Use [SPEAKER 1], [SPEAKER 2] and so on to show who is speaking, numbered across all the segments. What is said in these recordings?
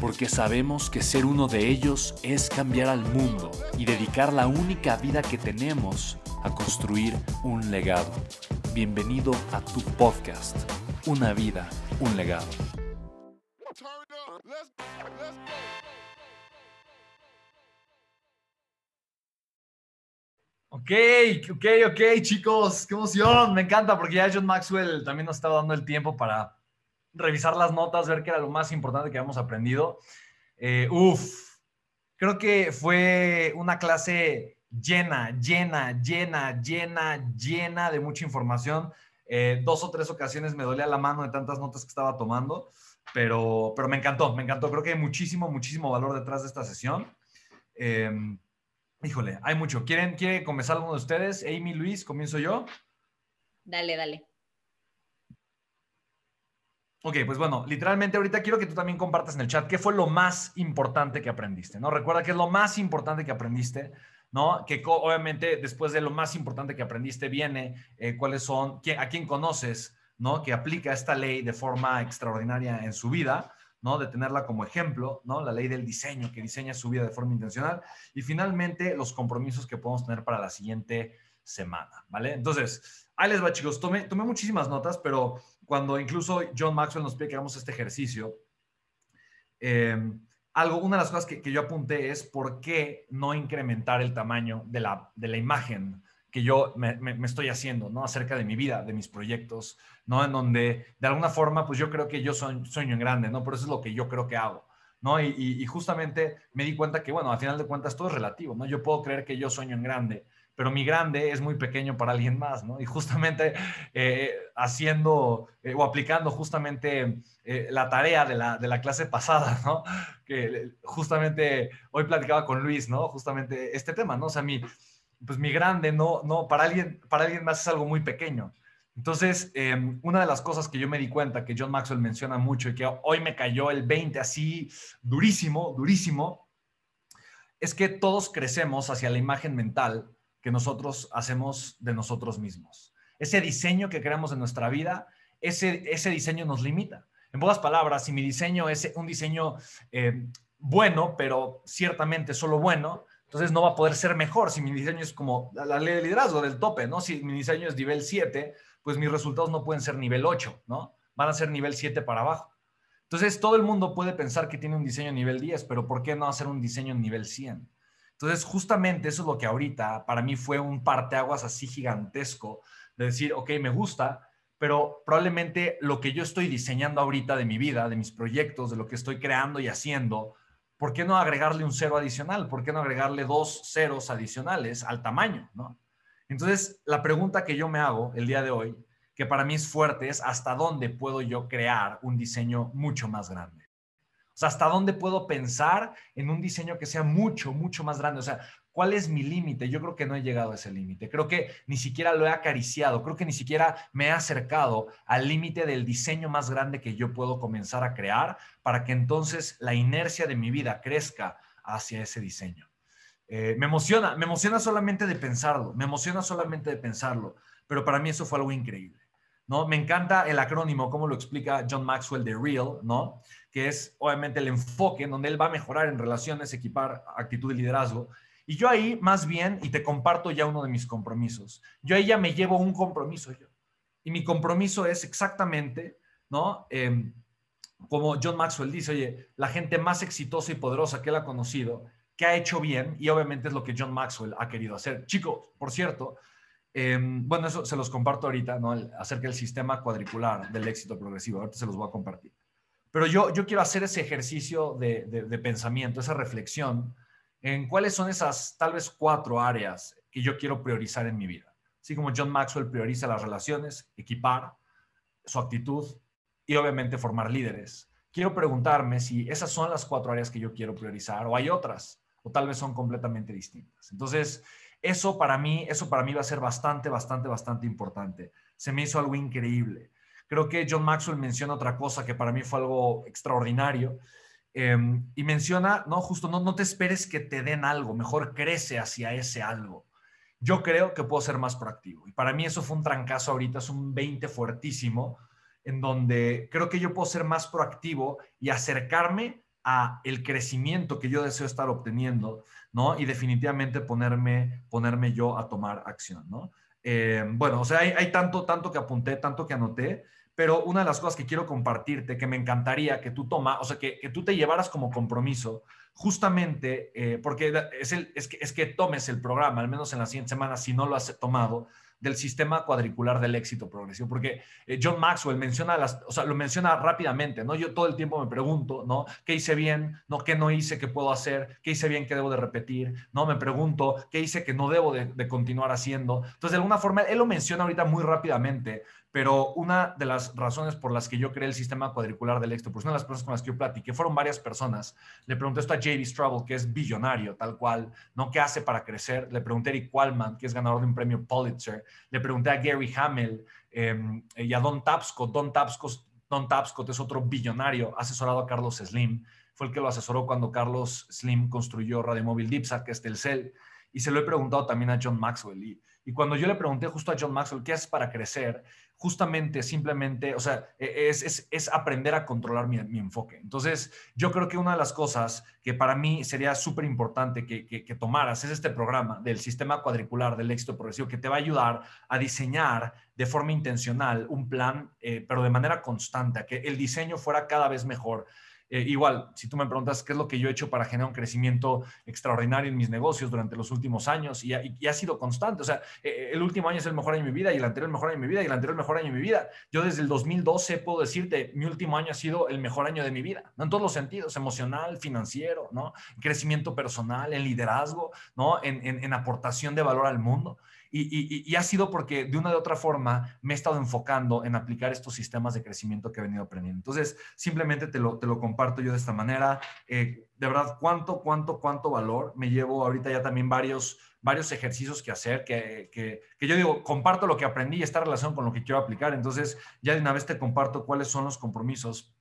[SPEAKER 1] porque sabemos que ser uno de ellos es cambiar al mundo y dedicar la única vida que tenemos a construir un legado. Bienvenido a tu podcast, Una vida, un legado.
[SPEAKER 2] Ok, ok, ok, chicos, qué emoción, me encanta porque ya John Maxwell también nos estaba dando el tiempo para revisar las notas, ver qué era lo más importante que habíamos aprendido. Eh, uf, creo que fue una clase llena, llena, llena, llena, llena de mucha información. Eh, dos o tres ocasiones me dolía la mano de tantas notas que estaba tomando, pero, pero me encantó, me encantó. Creo que hay muchísimo, muchísimo valor detrás de esta sesión. Em, híjole, hay mucho. ¿Quieren, ¿Quiere comenzar alguno de ustedes? Amy, Luis, comienzo yo.
[SPEAKER 3] Dale, dale.
[SPEAKER 2] Ok, pues bueno, literalmente ahorita quiero que tú también compartas en el chat qué fue lo más importante que aprendiste, ¿no? Recuerda que es lo más importante que aprendiste, ¿no? Que obviamente después de lo más importante que aprendiste viene eh, cuáles son, a quién conoces, ¿no? Que aplica esta ley de forma extraordinaria en su vida, ¿no? De tenerla como ejemplo, ¿no? La ley del diseño, que diseña su vida de forma intencional. Y finalmente, los compromisos que podemos tener para la siguiente semana, ¿vale? Entonces, ahí les va, chicos. Tomé, tomé muchísimas notas, pero cuando incluso John Maxwell nos pide que hagamos este ejercicio, em, algo, una de las cosas que, yo apunté es por qué no incrementar el tamaño de la, de la imagen que yo me, estoy haciendo, ¿no? Acerca de mi vida, de mis proyectos, ¿no? En donde, de alguna forma, pues yo creo que yo soy, sueño en grande, ¿no? Por eso es lo que yo creo que hago, ¿no? Y, y, justamente me di cuenta que, bueno, al final de cuentas todo es relativo, ¿no? Yo puedo creer que yo sueño en grande, pero mi grande es muy pequeño para alguien más, ¿no? Y justamente eh, haciendo eh, o aplicando justamente eh, la tarea de la, de la, clase pasada, ¿no? Que justamente hoy platicaba con Luis, ¿no? Justamente este tema, ¿no? O sea, mi, pues mi grande, no, no, para alguien, para alguien más es algo muy pequeño. Entonces, em, una de las cosas que yo me di cuenta que John Maxwell menciona mucho y que hoy me cayó el 20 así durísimo, durísimo, es que todos crecemos hacia la imagen mental que nosotros hacemos de nosotros mismos. Ese diseño que creamos en nuestra vida, ese, ese diseño nos limita. En pocas palabras, si mi diseño es un diseño eh, bueno, pero ciertamente solo bueno, entonces no va a poder ser mejor si mi diseño es como la ley de liderazgo del tope, ¿no? Si mi diseño es nivel 7, pues mis resultados no pueden ser nivel 8, ¿no? Van a ser nivel 7 para abajo. Entonces todo el mundo puede pensar que tiene un diseño nivel 10, pero ¿por qué no hacer un diseño nivel 100? Entonces, justamente eso es lo que ahorita para mí fue un parteaguas así gigantesco de decir, ok, me gusta, pero probablemente lo que yo estoy diseñando ahorita de mi vida, de mis proyectos, de lo que estoy creando y haciendo, ¿por qué no agregarle un cero adicional? ¿Por qué no agregarle dos ceros adicionales al tamaño? ¿no? Entonces, la pregunta que yo me hago el día de hoy, que para mí es fuerte, es hasta dónde puedo yo crear un diseño mucho más grande. O sea, ¿hasta dónde puedo pensar en un diseño que sea mucho, mucho más grande? O sea, ¿cuál es mi límite? Yo creo que no he llegado a ese límite. Creo que ni siquiera lo he acariciado. Creo que ni siquiera me he acercado al límite del diseño más grande que yo puedo comenzar a crear para que entonces la inercia de mi vida crezca hacia ese diseño. Eh, me emociona, me emociona solamente de pensarlo, me emociona solamente de pensarlo, pero para mí eso fue algo increíble. ¿No? Me encanta el acrónimo, como lo explica John Maxwell de REAL, ¿no? Que es obviamente el enfoque en donde él va a mejorar en relaciones, equipar actitud y liderazgo. Y yo ahí, más bien, y te comparto ya uno de mis compromisos, yo ahí ya me llevo un compromiso yo. Y mi compromiso es exactamente, ¿no? Em, como John Maxwell dice, oye, la gente más exitosa y poderosa que él ha conocido qué ha hecho bien y obviamente es lo que John Maxwell ha querido hacer. Chicos, por cierto, em, bueno, eso se los comparto ahorita, ¿no? acerca del sistema cuadricular del éxito progresivo. Ahorita se los voy a compartir. Pero yo, yo quiero hacer ese ejercicio de, de pensamiento, esa reflexión en cuáles son esas tal vez cuatro áreas que yo quiero priorizar en mi vida. Así como John Maxwell prioriza las relaciones, equipar, su actitud y obviamente formar líderes. Quiero preguntarme si esas son las cuatro áreas que yo quiero priorizar o hay otras o tal vez son completamente distintas. Entonces, eso para mí, eso para mí va a ser bastante, bastante, bastante importante. Se me hizo algo increíble. Creo que John Maxwell menciona otra cosa que para mí fue algo extraordinario. Em, y menciona, no, justo, no, no te esperes que te den algo, mejor crece hacia ese algo. Yo creo que puedo ser más proactivo. Y para mí eso fue un trancazo ahorita, es un 20 fuertísimo, en donde creo que yo puedo ser más proactivo y acercarme a el crecimiento que yo deseo estar obteniendo, ¿no? Y definitivamente ponerme, ponerme yo a tomar acción, ¿no? Eh, bueno, o sea, hay, tanto, tanto que apunté, tanto que anoté, pero una de las cosas que quiero compartirte, que me encantaría que tú tomas, o sea, que, que, tú te llevaras como compromiso, justamente eh, porque es, el, es, que, es que tomes el programa, al menos en la siguiente semana, si no lo has tomado, del sistema cuadricular del éxito progresivo, porque eh, John Maxwell menciona las, o sea, lo menciona rápidamente, ¿no? Yo todo el tiempo me pregunto, ¿no? ¿Qué hice bien? ¿No? ¿Qué no hice? ¿Qué puedo hacer? ¿Qué hice bien? ¿Qué debo de repetir? ¿No? Me pregunto, ¿qué hice que no debo de, de continuar haciendo? Entonces, de alguna forma, él lo menciona ahorita muy rápidamente, pero una de las razones por las que yo creé el sistema cuadricular del éxito, pues una de las personas con las que yo platiqué fueron varias personas. Le pregunté esto a J.B. Straubel, que es billonario, tal cual, ¿no? ¿Qué hace para crecer? Le pregunté a Eric Qualman, que es ganador de un premio Pulitzer. Le pregunté a Gary Hamel em, y a Don Tapscott. Don Tapscott, Don Tapscott es otro billonario, asesorado a Carlos Slim. Fue el que lo asesoró cuando Carlos Slim construyó Radio Móvil Dipsa, que es Telcel. Y se lo he preguntado también a John Maxwell. Y, y cuando yo le pregunté justo a John Maxwell, ¿qué haces para crecer? Justamente, simplemente, o sea, e, es, aprender a controlar mi, enfoque. Entonces, yo creo que una de las cosas que para mí sería súper importante que, que, tomaras es este programa del sistema cuadricular del éxito progresivo que te va a ayudar a diseñar de forma intencional un plan, eh, pero de manera constante, a que el diseño fuera cada vez mejor eh, igual, si tú me preguntas qué es lo que yo he hecho para generar un crecimiento extraordinario en mis negocios durante los últimos años y, ha sido constante. O sea, eh, el último año es el mejor año de mi vida y el anterior el mejor año de mi vida y el anterior el mejor año de mi vida. Yo desde el 2012 puedo decirte, mi último año ha sido el mejor año de mi vida. En todos los sentidos, emocional, financiero, ¿no? crecimiento personal, en liderazgo, ¿no? En, en aportación de valor al mundo. Y, ha sido porque de una de otra forma me he estado enfocando en aplicar estos sistemas de crecimiento que he venido aprendiendo. Entonces, simplemente te lo, te lo comparto yo de esta manera. Eh, de verdad, cuánto, cuánto, cuánto valor. Me llevo ahorita ya también varios, varios ejercicios que hacer, que, que, que, yo digo, comparto lo que aprendí y esta relación con lo que quiero aplicar. Entonces, ya de una vez te comparto cuáles son los compromisos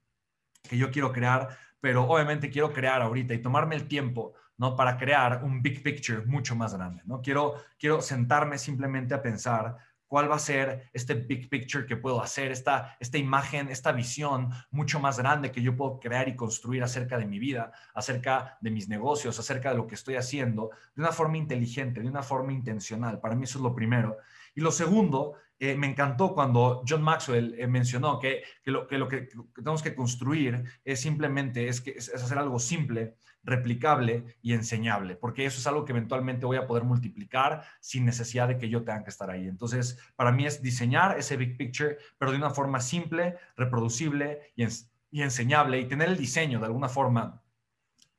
[SPEAKER 2] que yo quiero crear, pero obviamente quiero crear ahorita y tomarme el tiempo ¿no? Para crear un big picture mucho más grande, ¿no? Quiero, quiero sentarme simplemente a pensar cuál va a ser este big picture que puedo hacer, esta, esta imagen, esta visión mucho más grande que yo puedo crear y construir acerca de mi vida, acerca de mis negocios, acerca de lo que estoy haciendo, de una forma inteligente, de una forma intencional. Para mí eso es lo primero. Y lo segundo, eh, me encantó cuando John Maxwell eh, mencionó que, lo, que, tenemos que construir es simplemente es, hacer algo simple, replicable y enseñable, porque eso es algo que eventualmente voy a poder multiplicar sin necesidad de que yo tenga que estar ahí. Entonces, para mí es diseñar ese big picture, pero de una forma simple, reproducible y enseñable y tener el diseño de alguna forma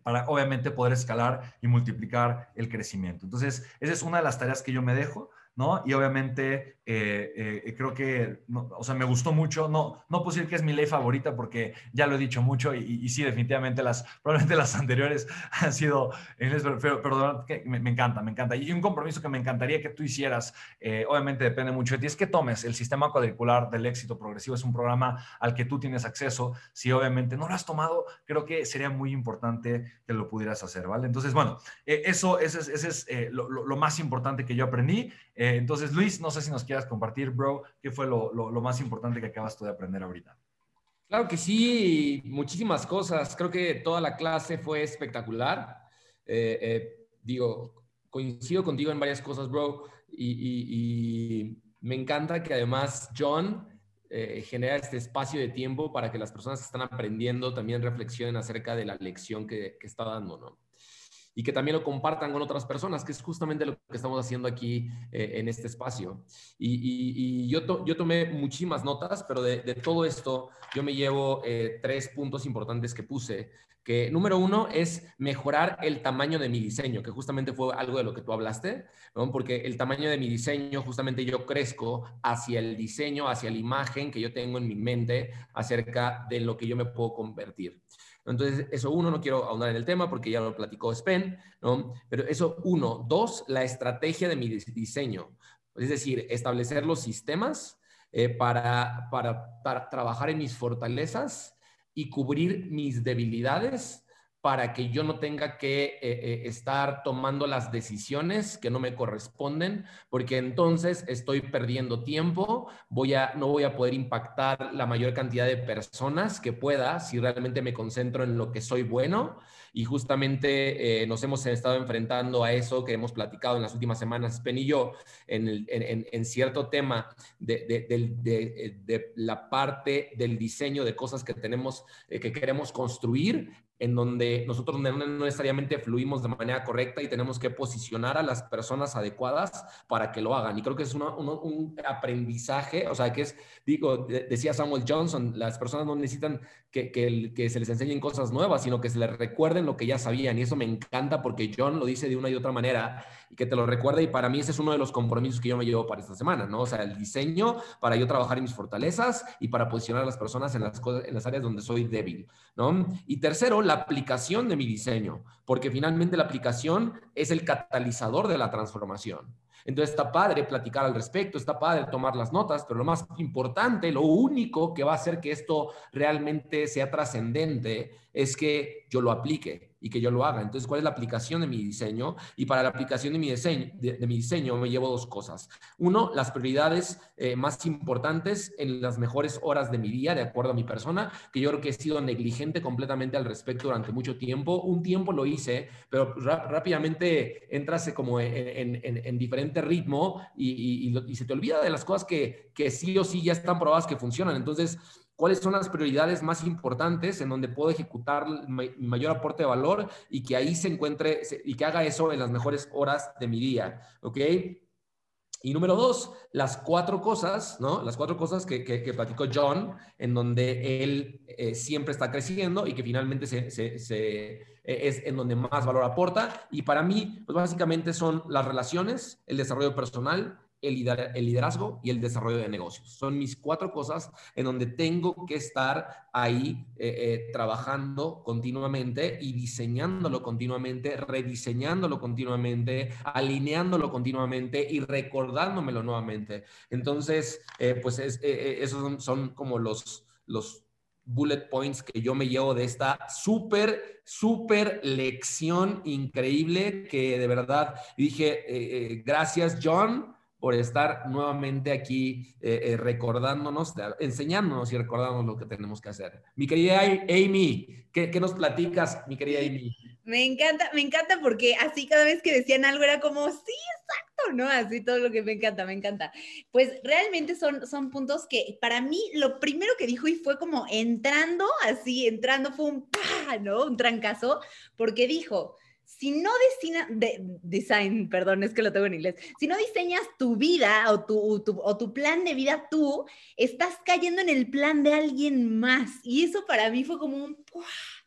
[SPEAKER 2] para obviamente poder escalar y multiplicar el crecimiento. Entonces, esa es una de las tareas que yo me dejo. ¿No? Y obviamente eh, eh, creo que, o sea, me gustó mucho. No, no puedo decir que es mi ley favorita porque ya lo he dicho mucho y, sí, definitivamente las, probablemente las anteriores han sido, pero, pero me, me, encanta, me encanta. Y un compromiso que me encantaría que tú hicieras, eh, obviamente depende mucho de ti, es que tomes el sistema cuadricular del éxito progresivo. Es un programa al que tú tienes acceso. Si obviamente no lo has tomado, creo que sería muy importante que lo pudieras hacer, ¿vale? Entonces, bueno, eso, ese es, es lo, lo, más importante que yo aprendí. Eh, entonces, Luis, no sé si nos quieras compartir, bro, qué fue lo, más importante que acabas tú de aprender ahorita.
[SPEAKER 4] Claro que sí, muchísimas cosas. Creo que toda la clase fue espectacular. Eh, eh, digo, coincido contigo en varias cosas, bro, y, me encanta que además John genera este espacio de tiempo para que las personas que están aprendiendo también reflexionen acerca de la lección que, que está dando, ¿no? Y que también lo compartan con otras personas, que es justamente lo que estamos haciendo aquí eh, en este espacio. Y, yo, yo tomé muchísimas notas, pero de, todo esto yo me llevo eh, tres puntos importantes que puse que número uno es mejorar el tamaño de mi diseño, que justamente fue algo de lo que tú hablaste, porque el tamaño de mi diseño, justamente yo crezco hacia el diseño, hacia la imagen que yo tengo en mi mente acerca de lo que yo me puedo convertir. Entonces, eso uno, no quiero ahondar en el tema porque ya lo platicó Spen, ¿no? Pero eso uno. Dos, la estrategia de mi diseño. Es decir, establecer los sistemas eh, para, para, para trabajar en mis fortalezas y cubrir mis debilidades para que yo no tenga que eh, eh, estar tomando las decisiones que no me corresponden, porque entonces estoy perdiendo tiempo, voy a, no voy a poder impactar la mayor cantidad de personas que pueda si realmente me concentro en lo que soy bueno. Y justamente eh, nos hemos estado enfrentando a eso que hemos platicado en las últimas semanas, Pen y yo, en, en, cierto tema de, de, de, la parte del diseño de cosas que tenemos, eh, que queremos construir en donde nosotros no necesariamente fluimos de manera correcta y tenemos que posicionar a las personas adecuadas para que lo hagan. Y creo que es un aprendizaje, o sea, que es, digo, decía Samuel Johnson, las personas no necesitan que, se les enseñen cosas nuevas, sino que se les recuerden lo que ya sabían. Y eso me encanta porque John lo dice de una y otra manera y que te lo recuerda. Y para mí ese es uno de los compromisos que yo me llevo para esta semana, ¿no? O sea, el diseño para yo trabajar en mis fortalezas y para posicionar a las personas en las, cosas, en las áreas donde soy débil, ¿no? Y tercero, la aplicación de mi diseño, porque finalmente la aplicación es el catalizador de la transformación. Entonces está padre platicar al respecto, está padre tomar las notas, pero lo más importante, lo único que va a hacer que esto realmente sea trascendente es que yo lo aplique y que yo lo haga. Entonces, ¿cuál es la aplicación de mi diseño? Y para la aplicación de mi diseño, de, mi diseño me llevo dos cosas. Uno, las prioridades eh, más importantes en las mejores horas de mi día, de acuerdo a mi persona, que yo creo que he sido negligente completamente al respecto durante mucho tiempo. Un tiempo lo hice, pero rápidamente entras como en, en, diferente ritmo y, y, se te olvida de las cosas que, que sí o sí ya están probadas que funcionan. Entonces, cuáles son las prioridades más importantes en donde puedo ejecutar mi mayor aporte de valor y que ahí se encuentre y que haga eso en las mejores horas de mi día, ¿ok? Y número dos, las cuatro cosas, ¿no? Las cuatro cosas que, que, platicó John, en donde él eh, siempre está creciendo y que finalmente se, se, e, es en donde más valor aporta. Y para mí, pues básicamente son las relaciones, el desarrollo personal, el liderazgo y el desarrollo de negocios. Son mis cuatro cosas en donde tengo que estar ahí eh, eh, trabajando continuamente y diseñándolo continuamente, rediseñándolo continuamente, alineándolo continuamente y recordándomelo nuevamente. Entonces, eh, pues esos son, como los, los bullet points que yo me llevo de esta súper, súper lección increíble que de verdad dije, gracias John por estar nuevamente aquí eh, eh, recordándonos, enseñándonos y recordándonos lo que tenemos que hacer. Mi querida Amy, ¿qué, ¿qué, nos platicas, mi querida Amy?
[SPEAKER 3] Me encanta, me encanta porque así cada vez que decían algo era como, sí, exacto, ¿no? Así todo lo que me encanta, me encanta. Pues realmente son, son puntos que para mí lo primero que dijo y fue como entrando, así, entrando fue un, ¿no? Un trancazo, porque dijo, si no de, design, perdón, que lo tengo en inglés, si no diseñas tu vida o tu, o tu plan de vida tú, estás cayendo en el plan de alguien más. Y eso para mí fue como un,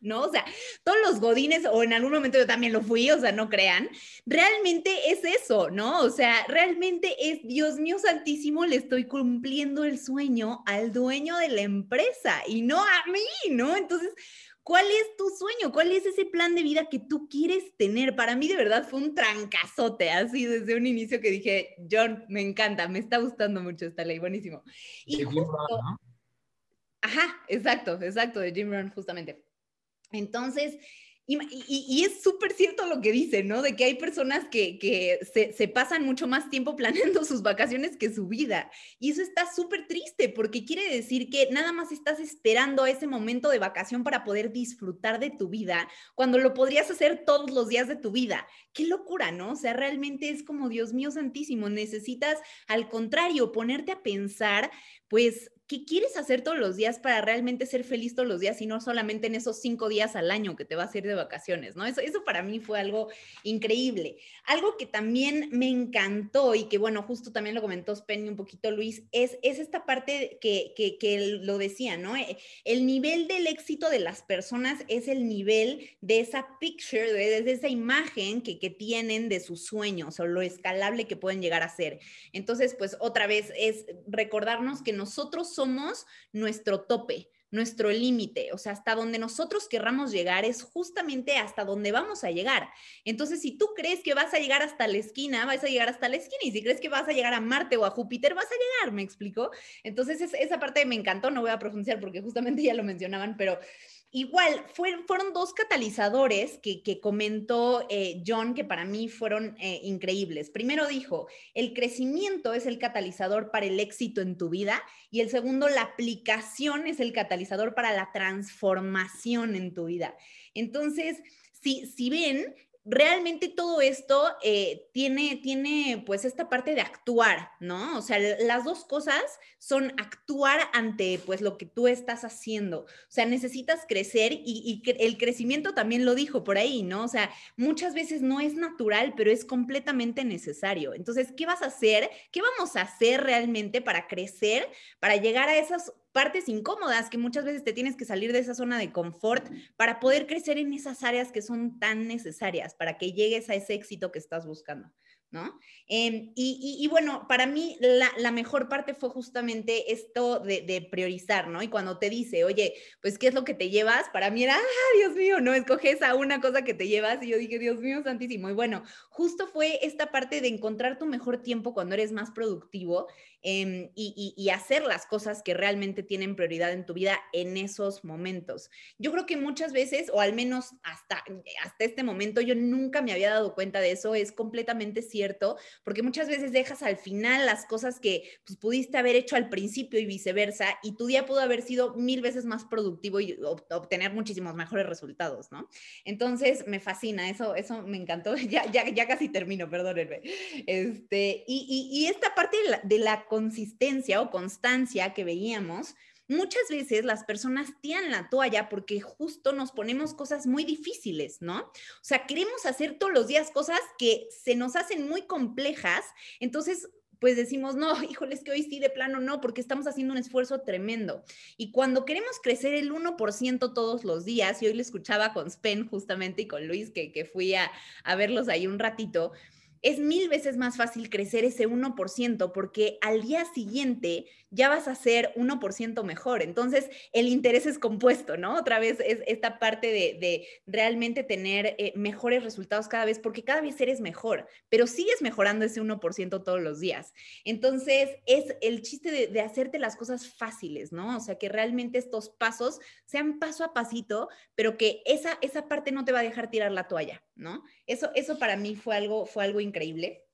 [SPEAKER 3] ¿no? O sea, todos los godines, o en algún momento yo también lo fui, o sea, no crean, realmente es eso, ¿no? O sea, realmente es, Dios mío santísimo, le estoy cumpliendo el sueño al dueño de la empresa y no a mí, ¿no? Entonces, ¿Cuál es tu sueño? ¿Cuál es ese plan de vida que tú quieres tener? Para mí de verdad fue un trancazote, así desde un inicio que dije, John, me encanta, me está gustando mucho esta ley, buenísimo. Y justo, Ajá, exacto, exacto, de Jim Rohn, justamente. Entonces, y, es súper cierto lo que dice, ¿no? De que hay personas que, se, pasan mucho más tiempo planeando sus vacaciones que su vida. Y eso está súper triste porque quiere decir que nada más estás esperando ese momento de vacación para poder disfrutar de tu vida cuando lo podrías hacer todos los días de tu vida. Qué locura, ¿no? O sea, realmente es como, Dios mío santísimo, necesitas al contrario ponerte a pensar, pues, ¿qué quieres hacer todos los días para realmente ser feliz todos los días y no solamente en esos cinco días al año que te vas a ir de vacaciones, ¿no? Eso, eso para mí fue algo increíble. Algo que también me encantó y que, bueno, justo también lo comentó Spenny un poquito, Luis, es, es esta parte que, que, que lo decía, ¿no? Eh, el nivel del éxito de las personas es el nivel de esa picture, de, de esa imagen que, que tienen de sus sueños o lo escalable que pueden llegar a ser. Entonces, pues otra vez es recordarnos que nosotros somos nuestro tope, nuestro límite, o sea, hasta donde nosotros querramos llegar es justamente hasta donde vamos a llegar. Entonces, si tú crees que vas a llegar hasta la esquina, vas a llegar hasta la esquina, y si crees que vas a llegar a Marte o a Júpiter, vas a llegar, ¿me explico? Entonces, esa parte me encantó, no voy a profundizar porque justamente ya lo mencionaban, pero Igual, fueron dos catalizadores que, comentó eh, John que para mí fueron eh, increíbles. Primero dijo, el crecimiento es el catalizador para el éxito en tu vida y el segundo, la aplicación es el catalizador para la transformación en tu vida. Entonces, si, si ven, realmente todo esto eh, tiene, tiene pues esta parte de actuar, ¿no? O sea, las dos cosas son actuar ante pues lo que tú estás haciendo. O sea, necesitas crecer y, y, el crecimiento también lo dijo por ahí, ¿no? O sea, muchas veces no es natural, pero es completamente necesario. Entonces, ¿qué vas a hacer? ¿Qué vamos a hacer realmente para crecer, para llegar a esas partes incómodas que muchas veces te tienes que salir de esa zona de confort para poder crecer en esas áreas que son tan necesarias para que llegues a ese éxito que estás buscando. ¿No? Em, y, bueno, para mí la, mejor parte fue justamente esto de, priorizar, ¿no? Y cuando te dice, oye, pues, ¿qué es lo que te llevas? Para mí era, ah, Dios mío, no escoges a una cosa que te llevas. Y yo dije, Dios mío, santísimo. Y bueno, justo fue esta parte de encontrar tu mejor tiempo cuando eres más productivo em, y, y hacer las cosas que realmente tienen prioridad en tu vida en esos momentos. Yo creo que muchas veces, o al menos hasta, hasta este momento, yo nunca me había dado cuenta de eso, es completamente cierto porque muchas veces dejas al final las cosas que pues, pudiste haber hecho al principio y viceversa, y tu día pudo haber sido mil veces más productivo y obtener muchísimos mejores resultados, ¿no? Entonces, me fascina, eso, eso me encantó, ya, ya, ya casi termino, perdónenme. Este, y, y, esta parte de la, de la consistencia o constancia que veíamos, muchas veces las personas tiran la toalla porque justo nos ponemos cosas muy difíciles, ¿no? O sea, queremos hacer todos los días cosas que se nos hacen muy complejas, entonces pues decimos, no, híjoles que hoy sí de plano no, porque estamos haciendo un esfuerzo tremendo. Y cuando queremos crecer el 1% todos los días, y hoy le escuchaba con Spen justamente y con Luis, que, que fui a, a verlos ahí un ratito, es mil veces más fácil crecer ese 1% porque al día siguiente ya vas a ser 1% mejor. Entonces, el interés es compuesto, ¿no? Otra vez es esta parte de, realmente tener eh, mejores resultados cada vez porque cada vez eres mejor, pero sigues mejorando ese 1% todos los días. Entonces, es el chiste de, de hacerte las cosas fáciles, ¿no? O sea, que realmente estos pasos sean paso a pasito, pero que esa, esa parte no te va a dejar tirar la toalla, ¿no? Eso, eso para mí fue algo, fue algo increíble.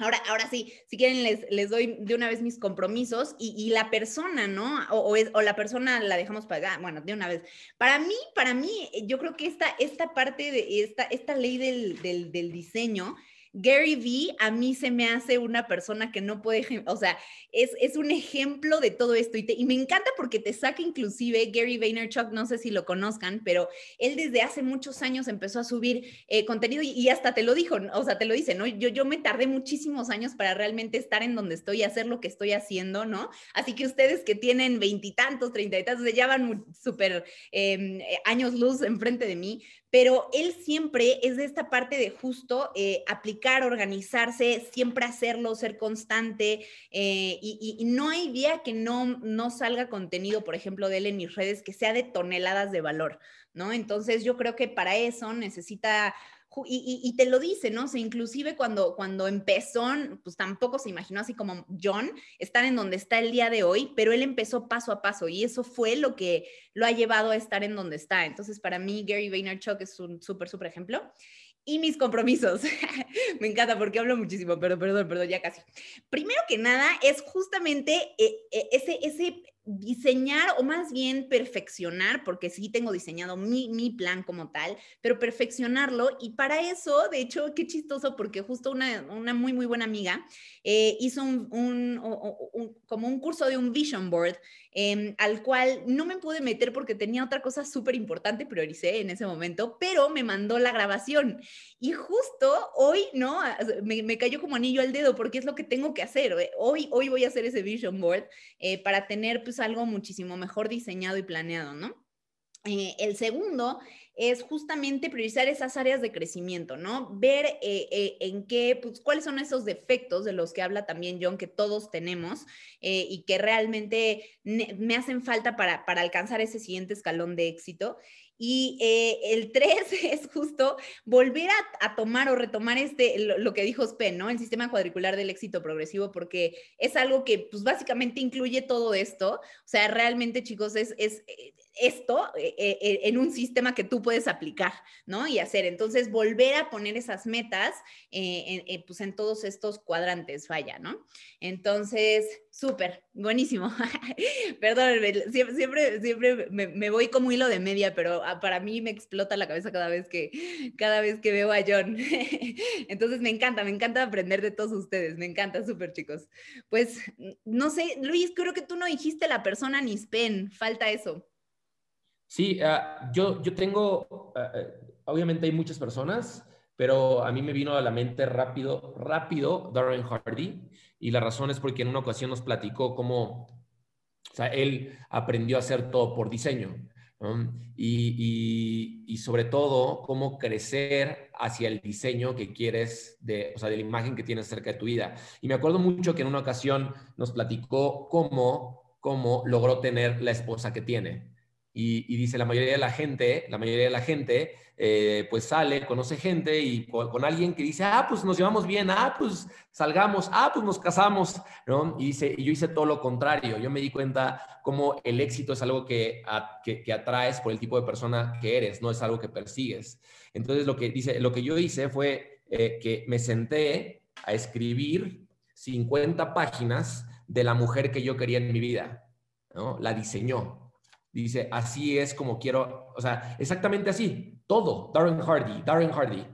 [SPEAKER 3] Ahora, ahora sí, si quieren les, les doy de una vez mis compromisos y, la persona, ¿no? O, o, la persona la dejamos para, bueno, de una vez. Para mí, para mí, yo creo que esta, esta parte de esta, esta ley del, del diseño Gary Vee a mí se me hace una persona que no puede, o sea, es, es un ejemplo de todo esto y, me encanta porque te saca inclusive Gary Vaynerchuk, no sé si lo conozcan, pero él desde hace muchos años empezó a subir eh, contenido y, hasta te lo dijo, o sea, te lo dice, ¿no? Yo, yo me tardé muchísimos años para realmente estar en donde estoy y hacer lo que estoy haciendo, ¿no? Así que ustedes que tienen veintitantos, treinta y tantos, ya van súper em, eh, años luz enfrente de mí, pero él siempre es de esta parte de justo eh, aplicar, organizarse, siempre hacerlo, ser constante, eh, y, no hay día que no, no salga contenido, por ejemplo, de él en mis redes que sea de toneladas de valor, ¿no? Entonces yo creo que para eso necesita y, te lo dice, ¿no? O sea, inclusive cuando, cuando empezó, pues tampoco se imaginó así como John estar en donde está el día de hoy, pero él empezó paso a paso y eso fue lo que lo ha llevado a estar en donde está. Entonces, para mí, Gary Vaynerchuk es un súper, súper ejemplo. Y mis compromisos. Me encanta porque hablo muchísimo, pero perdón, perdón, ya casi. Primero que nada, es justamente eh, eh, ese, ese diseñar o más bien perfeccionar, porque sí tengo diseñado mi, mi, plan como tal, pero perfeccionarlo. Y para eso, de hecho, qué chistoso, porque justo una, una muy, muy buena amiga eh, hizo un, un, como un curso de un vision board Em, al cual no me pude meter porque tenía otra cosa súper importante, prioricé en ese momento, pero me mandó la grabación. Y justo hoy, ¿no? Me, cayó como anillo al dedo porque es lo que tengo que hacer. Eh, hoy, hoy voy a hacer ese vision board eh, para tener pues algo muchísimo mejor diseñado y planeado, ¿no? Eh, el segundo es justamente priorizar esas áreas de crecimiento, ¿no? Ver eh, eh, en qué, pues, cuáles son esos defectos de los que habla también John, que todos tenemos y que realmente me hacen falta para, para alcanzar ese siguiente escalón de éxito. Y eh, el 3 es justo volver a, tomar o retomar este, lo, que dijo Spen, ¿no? El sistema cuadricular del éxito progresivo, porque es algo que pues básicamente incluye todo esto. O sea, realmente chicos, es, esto eh, en un sistema que tú puedes aplicar, ¿no? Y hacer. Entonces, volver a poner esas metas en, pues en todos estos cuadrantes, falla, ¿no? Entonces, súper, buenísimo. Perdón, siempre, siempre, me, voy como hilo de media, pero ah, para mí me explota la cabeza cada vez que, cada vez que veo a John. Entonces me encanta, me encanta aprender de todos ustedes, me encanta, súper chicos. Pues no sé, Luis, creo que tú no dijiste la persona ni Spen, falta eso.
[SPEAKER 4] Sí, ah, yo, yo tengo, ah, eh, obviamente hay muchas personas, pero a mí me vino a la mente rápido, rápido Darren Hardy, y la razón es porque en una ocasión nos platicó cómo, o él aprendió a hacer todo por diseño, y, y, sobre todo cómo crecer hacia el diseño que quieres, de, o sea, de la imagen que tienes cerca de tu vida. Y me acuerdo mucho que en una ocasión nos platicó cómo, cómo logró tener la esposa que tiene. Y, dice, la mayoría de la gente, la mayoría de la gente, eh, pues sale, conoce gente y con, alguien que dice, ah, pues nos llevamos bien, ah, pues salgamos, ah, pues nos casamos, ¿no? Y dice, yo hice todo lo contrario, yo me di cuenta cómo el éxito es algo que, que, atraes por el tipo de persona que eres, no es algo que persigues. Entonces, lo que dice, lo que yo hice fue eh, que me senté a escribir 50 páginas de la mujer que yo quería en mi vida, ¿no? La diseñó, Dice, así es como quiero, o sea, exactamente así, todo, Darren Hardy, Darren Hardy.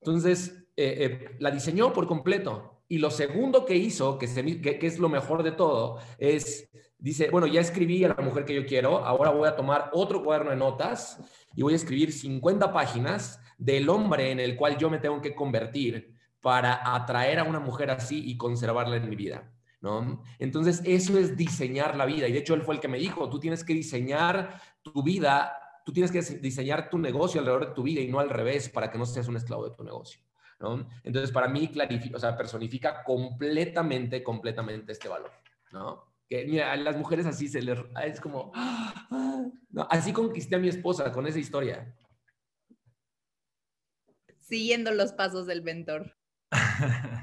[SPEAKER 4] Entonces, eh, eh, la diseñó por completo. Y lo segundo que hizo, que, que, es lo mejor de todo, es, dice, bueno, ya escribí a la mujer que yo quiero, ahora voy a tomar otro cuaderno de notas y voy a escribir 50 páginas del hombre en el cual yo me tengo que convertir para atraer a una mujer así y conservarla en mi vida. Entonces, eso es diseñar la vida. Y de hecho, él fue el que me dijo, tú tienes que diseñar tu vida, tú tienes que diseñar tu negocio alrededor de tu vida y no al revés para que no seas un esclavo de tu negocio. Entonces, para mí, clarifica, o sea, personifica completamente, completamente este valor, ¿no? Que mira, a las mujeres así se les, es como, así conquisté a mi esposa con esa historia.
[SPEAKER 3] Siguiendo los pasos del mentor.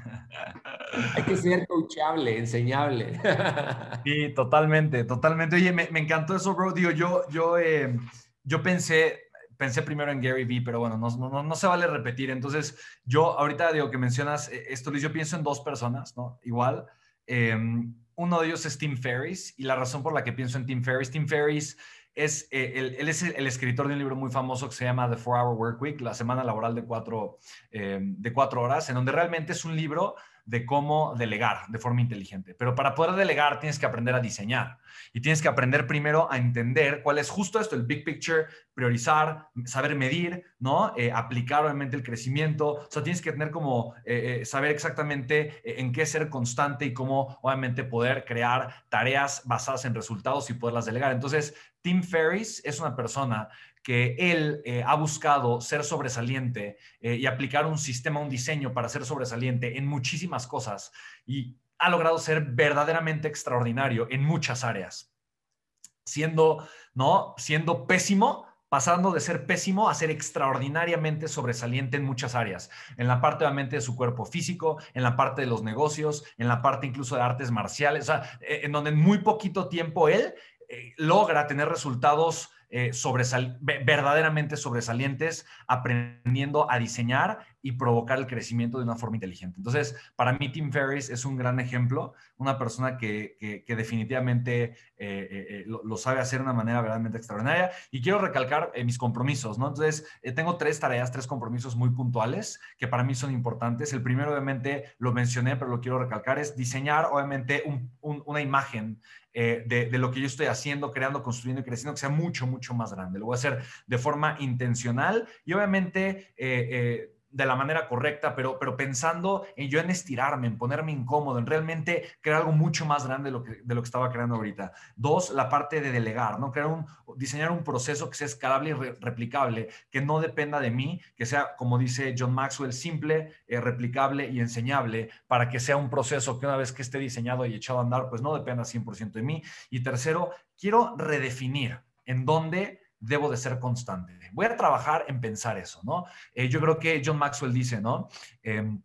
[SPEAKER 4] Hay que ser coachable, enseñable.
[SPEAKER 2] Sí, totalmente, totalmente. Oye, me, encantó eso, bro. Digo, yo, yo, eh, yo pensé, pensé primero en Gary Vee, pero bueno, no, no, no, se vale repetir. Entonces, yo ahorita digo que mencionas eh, esto, Luis, yo pienso en dos personas, ¿no? Igual. Em, uno de ellos es Tim Ferriss y la razón por la que pienso en Tim Ferriss, Tim Ferriss es, eh, él, es el, escritor de un libro muy famoso que se llama The Four Hour Work Week, la semana laboral de cuatro, de cuatro horas, en donde realmente es un libro de cómo delegar de forma inteligente. Pero para poder delegar tienes que aprender a diseñar y tienes que aprender primero a entender cuál es justo esto, el big picture, priorizar, saber medir, ¿no? Eh, aplicar obviamente el crecimiento. O sea, tienes que tener como eh, eh, saber exactamente en qué ser constante y cómo obviamente poder crear tareas basadas en resultados y poderlas delegar. Entonces, Tim Ferriss es una persona que él eh, ha buscado ser sobresaliente eh, y aplicar un sistema, un diseño para ser sobresaliente en muchísimas cosas y ha logrado ser verdaderamente extraordinario en muchas áreas. Siendo, ¿no? Siendo pésimo, pasando de ser pésimo a ser extraordinariamente sobresaliente en muchas áreas, en la parte obviamente de su cuerpo físico, en la parte de los negocios, en la parte incluso de artes marciales, o sea, eh, en donde en muy poquito tiempo él logra tener resultados eh, verdaderamente sobresalientes, aprendiendo a diseñar y provocar el crecimiento de una forma inteligente. Entonces, para mí Tim Ferriss es un gran ejemplo, una persona que, que, definitivamente eh, eh, eh, lo, sabe hacer de una manera verdaderamente extraordinaria. Y quiero recalcar mis compromisos, ¿no? Entonces, tengo tres tareas, tres compromisos muy puntuales que para mí son importantes. El primero, obviamente, lo mencioné, pero lo quiero recalcar, es diseñar, obviamente, una imagen de, de, lo que yo estoy haciendo, creando, construyendo y creciendo, que sea mucho, mucho más grande. Lo voy a hacer de forma intencional y obviamente eh, de la manera correcta, pero, pero pensando en yo en estirarme, en ponerme incómodo, en realmente crear algo mucho más grande de lo que, de lo que estaba creando ahorita. Dos, la parte de delegar, ¿no? Crear un, diseñar un proceso que sea escalable y replicable, que no dependa de mí, que sea, como dice John Maxwell, simple, eh, replicable y enseñable, para que sea un proceso que una vez que esté diseñado y echado a andar, pues no dependa 100% de mí. Y tercero, quiero redefinir en dónde debo de ser constante. Voy a trabajar en pensar eso, ¿no? Eh, yo creo que John Maxwell dice, ¿no? Em,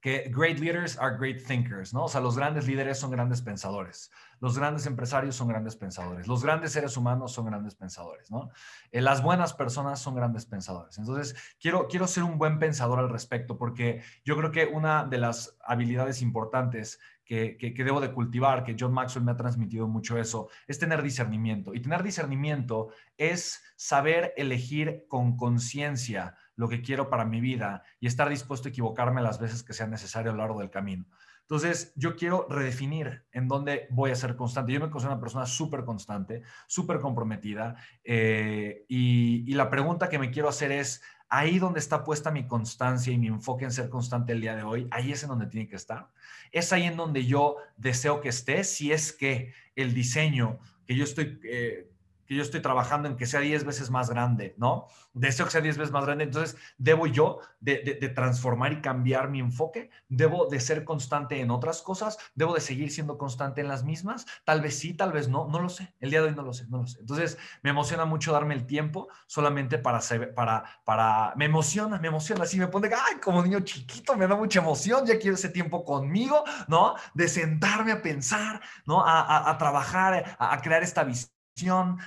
[SPEAKER 2] que great leaders are great thinkers, ¿no? O sea, los grandes líderes son grandes pensadores, los grandes empresarios son grandes pensadores, los grandes seres humanos son grandes pensadores, ¿no? Eh, las buenas personas son grandes pensadores. Entonces, quiero, quiero ser un buen pensador al respecto porque yo creo que una de las habilidades importantes que, que, debo de cultivar, que John Maxwell me ha transmitido mucho eso, es tener discernimiento. Y tener discernimiento es saber elegir con conciencia lo que quiero para mi vida y estar dispuesto a equivocarme las veces que sea necesario a lo largo del camino. Entonces, yo quiero redefinir en dónde voy a ser constante. Yo me considero una persona súper constante, súper comprometida. Eh, y, la pregunta que me quiero hacer es, ahí donde está puesta mi constancia y mi enfoque en ser constante el día de hoy, ahí es en donde tiene que estar. Es ahí en donde yo deseo que esté, si es que el diseño que yo estoy eh, yo estoy trabajando en que sea 10 veces más grande, ¿no? Deseo que sea 10 veces más grande, entonces debo yo de, transformar y cambiar mi enfoque, debo de ser constante en otras cosas, debo de seguir siendo constante en las mismas, tal vez sí, tal vez no, no lo sé, el día de hoy no lo sé, no lo sé. Entonces me emociona mucho darme el tiempo solamente para, para, para, me emociona, me emociona, así me pone, ay, como niño chiquito, me da mucha emoción, ya quiero ese tiempo conmigo, ¿no? De sentarme a pensar, ¿no? A, a, trabajar, a, a crear esta visión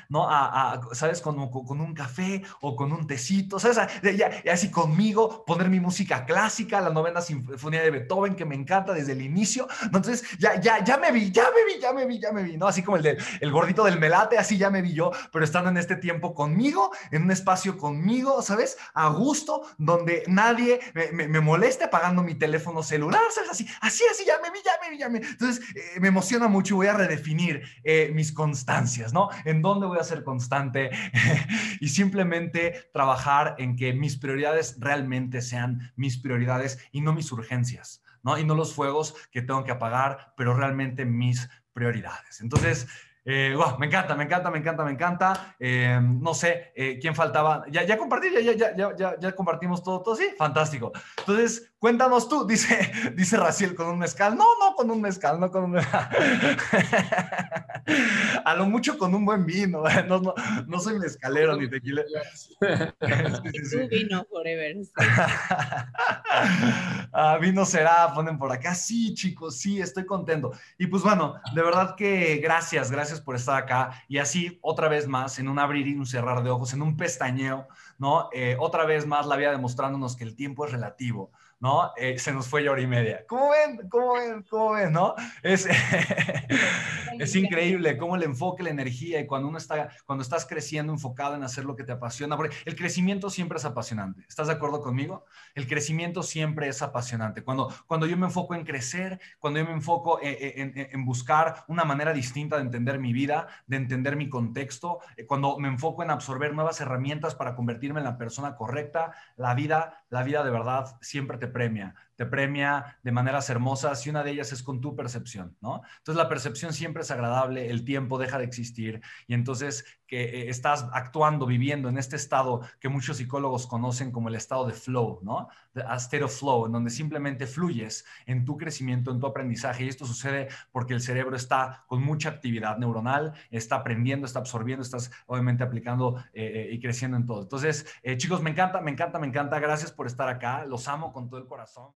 [SPEAKER 2] ¿no? A, ¿Sabes? Con, un café o con un tecito, ¿sabes? Ya, así conmigo, poner mi música clásica, la novena sinfonía de Beethoven, que me encanta desde el inicio. Entonces, ya, ya, ya me vi, ya me vi, ya me vi, ya me vi, ¿no? Así como el, de, el gordito del melate, así ya me vi yo, pero estando en este tiempo conmigo, en un espacio conmigo, ¿sabes? A gusto, donde nadie me, me, moleste apagando mi teléfono celular, ¿sabes? Así, así, así, ya me vi, ya me vi, ya me vi. Entonces, eh, me emociona mucho y voy a redefinir eh, mis constancias, ¿no? En dónde voy a ser constante y simplemente trabajar en que mis prioridades realmente sean mis prioridades y no mis urgencias, ¿no? Y no los fuegos que tengo que apagar, pero realmente mis prioridades. Entonces, eh, me encanta, me encanta, me encanta, me encanta. Eh, no sé eh, quién faltaba. Ya, ya compartí, ya, ya, ya, ya, ya compartimos todo, todo, sí, fantástico. Entonces, cuéntanos tú, dice, dice Raciel, con un mezcal. No, no, con un mezcal, no con un A lo mucho con un buen vino. No, no, no soy mezcalero ni tequila.
[SPEAKER 3] sí, vino forever.
[SPEAKER 2] ah, vino será, ponen por acá. Sí, chicos, sí, estoy contento. Y pues bueno, de verdad que gracias, gracias por estar acá. Y así, otra vez más, en un abrir y un cerrar de ojos, en un pestañeo, ¿no? Eh, otra vez más la vida demostrándonos que el tiempo es relativo. ¿No? Eh, se nos fue ya hora y media. ¿Cómo ven? ¿Cómo ven? ¿Cómo ven? ¿No? Es, es increíble cómo el enfoque, la energía y cuando uno está, cuando estás creciendo enfocado en hacer lo que te apasiona, porque el crecimiento siempre es apasionante. ¿Estás de acuerdo conmigo? El crecimiento siempre es apasionante. Cuando, cuando yo me enfoco en crecer, cuando yo me enfoco eh, eh, en, en, buscar una manera distinta de entender mi vida, de entender mi contexto, cuando me enfoco en absorber nuevas herramientas para convertirme en la persona correcta, la vida, la vida de verdad siempre te premia te premia de maneras hermosas y una de ellas es con tu percepción, ¿no? Entonces la percepción siempre es agradable, el tiempo deja de existir y entonces que eh, estás actuando, viviendo en este estado que muchos psicólogos conocen como el estado de flow, ¿no? A state of flow, en donde simplemente fluyes en tu crecimiento, en tu aprendizaje y esto sucede porque el cerebro está con mucha actividad neuronal, está aprendiendo, está absorbiendo, estás obviamente aplicando eh, eh, y creciendo en todo. Entonces, chicos, me encanta, me encanta, me encanta. Gracias por estar acá. Los amo con todo el corazón.